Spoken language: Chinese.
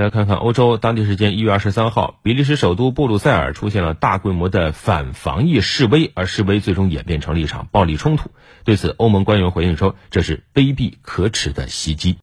来看看欧洲当地时间一月二十三号比利时首都布鲁塞尔出现了大规模的反防疫示威而示威最终演变成了一场暴力冲突。对此欧盟官员回应说这是卑鄙可耻的袭击。